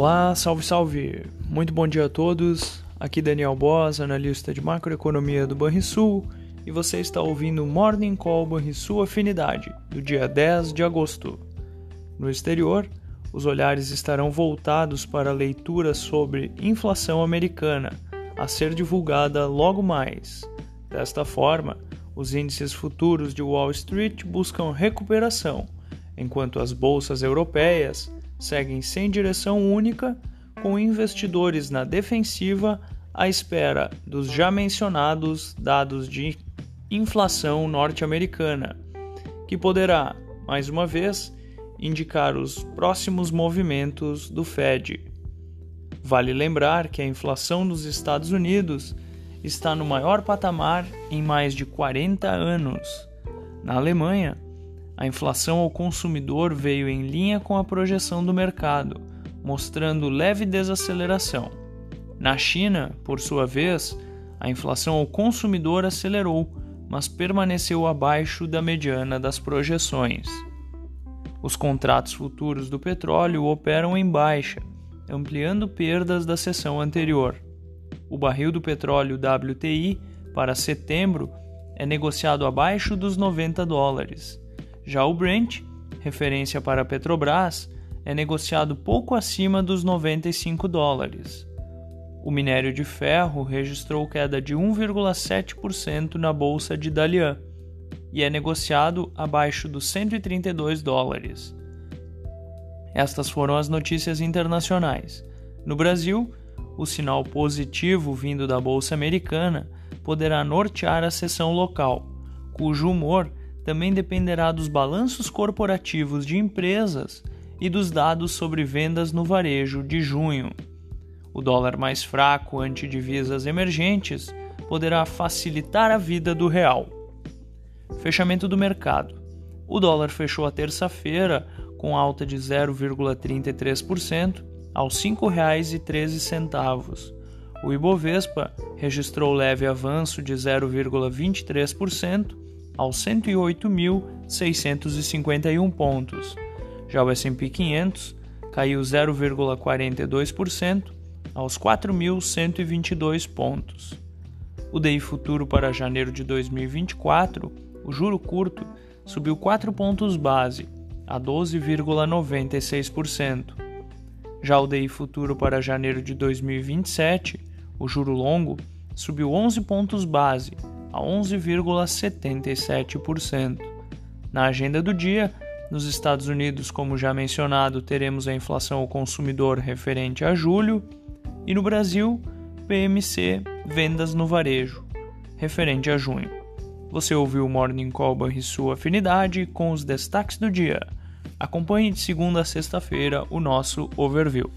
Olá, salve, salve! Muito bom dia a todos. Aqui Daniel Boas, analista de macroeconomia do Banrisul, e você está ouvindo Morning Call Banrisul Afinidade, do dia 10 de agosto. No exterior, os olhares estarão voltados para a leitura sobre inflação americana, a ser divulgada logo mais. Desta forma, os índices futuros de Wall Street buscam recuperação, enquanto as bolsas europeias seguem sem direção única, com investidores na defensiva à espera dos já mencionados dados de inflação norte-americana, que poderá, mais uma vez, indicar os próximos movimentos do Fed. Vale lembrar que a inflação nos Estados Unidos está no maior patamar em mais de 40 anos. Na Alemanha, a inflação ao consumidor veio em linha com a projeção do mercado, mostrando leve desaceleração. Na China, por sua vez, a inflação ao consumidor acelerou, mas permaneceu abaixo da mediana das projeções. Os contratos futuros do petróleo operam em baixa, ampliando perdas da sessão anterior. O barril do petróleo WTI para setembro é negociado abaixo dos 90 dólares já o Brent, referência para a Petrobras, é negociado pouco acima dos 95 dólares. O minério de ferro registrou queda de 1,7% na bolsa de Dalian e é negociado abaixo dos 132 dólares. Estas foram as notícias internacionais. No Brasil, o sinal positivo vindo da bolsa americana poderá nortear a sessão local, cujo humor também dependerá dos balanços corporativos de empresas e dos dados sobre vendas no varejo de junho. O dólar mais fraco ante divisas emergentes poderá facilitar a vida do real. Fechamento do mercado. O dólar fechou a terça-feira com alta de 0,33% aos R$ 5,13. O Ibovespa registrou leve avanço de 0,23% aos 108.651 pontos. Já o S&P 500 caiu 0,42% aos 4.122 pontos. O DI futuro para janeiro de 2024, o juro curto, subiu 4 pontos base a 12,96%. Já o DI futuro para janeiro de 2027, o juro longo, subiu 11 pontos base a 11,77%. Na agenda do dia, nos Estados Unidos, como já mencionado, teremos a inflação ao consumidor referente a julho e no Brasil, PMC vendas no varejo referente a junho. Você ouviu o Morning Call e sua afinidade com os destaques do dia. Acompanhe de segunda a sexta-feira o nosso overview.